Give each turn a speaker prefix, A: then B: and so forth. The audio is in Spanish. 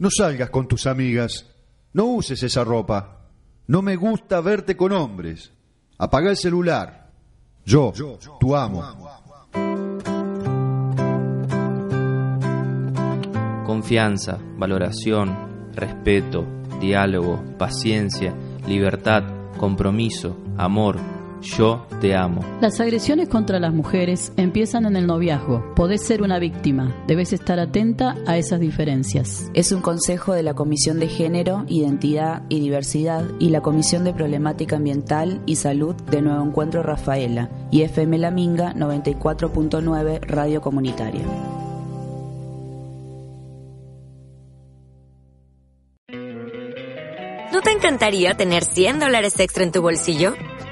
A: No salgas con tus amigas. No uses esa ropa. No me gusta verte con hombres. Apaga el celular. Yo, tu amo.
B: Confianza, valoración, respeto, diálogo, paciencia, libertad, compromiso, amor yo te amo.
C: Las agresiones contra las mujeres empiezan en el noviazgo. Podés ser una víctima. Debes estar atenta a esas diferencias.
D: Es un consejo de la Comisión de Género, Identidad y Diversidad y la Comisión de Problemática Ambiental y Salud de Nuevo Encuentro Rafaela y FM La Minga 94.9 Radio Comunitaria.
E: ¿No te encantaría tener 100 dólares extra en tu bolsillo?